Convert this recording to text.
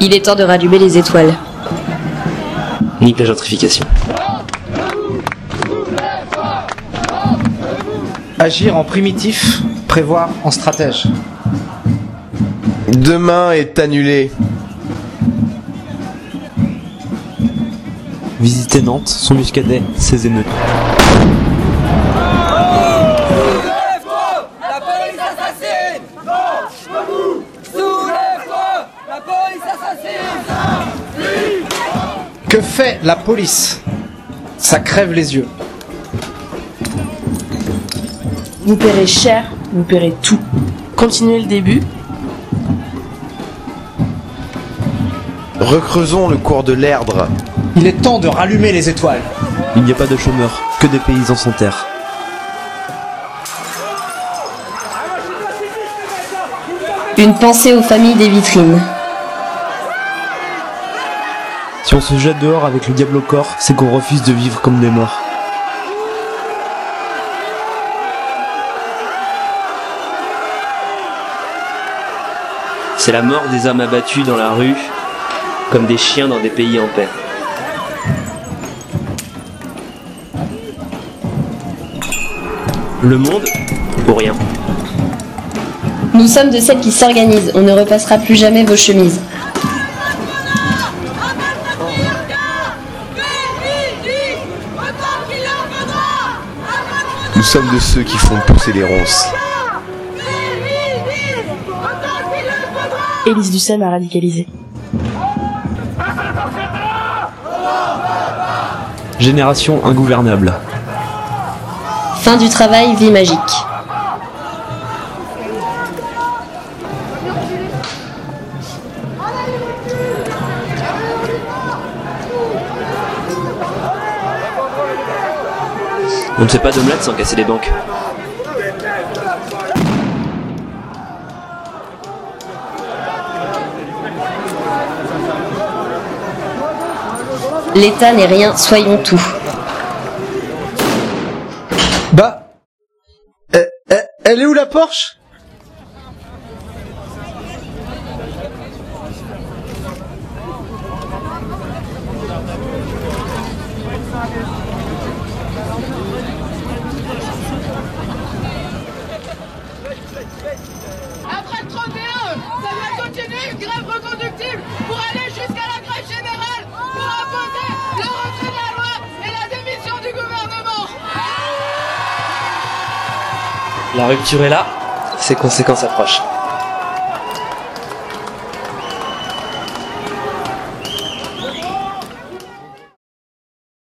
Il est temps de rallumer les étoiles. Nique la gentrification. Agir en primitif, prévoir en stratège. Demain est annulé. Visiter Nantes, son muscadet, ses émeutes. La police assassine Soulève-toi La police assassine Que fait la police? Ça crève les yeux. Vous paierez cher, vous paierez tout. Continuez le début. Recreusons le cours de l'Erdre. Il est temps de rallumer les étoiles. Il n'y a pas de chômeurs, que des paysans sans terre. Une pensée aux familles des vitrines. Si on se jette dehors avec le diable au corps, c'est qu'on refuse de vivre comme des morts. C'est la mort des hommes abattus dans la rue, comme des chiens dans des pays en paix. Le monde, pour rien. Nous sommes de celles qui s'organisent. On ne repassera plus jamais vos chemises. Nous sommes de ceux qui font pousser les ronces. Élise Dussel a radicalisé. Génération ingouvernable. Fin du travail, vie magique. On ne fait pas d'omelette sans casser les banques. L'État n'est rien, soyons tout. Bah. euh, euh, Elle est où la Porsche? La rupture est là, ses conséquences approchent.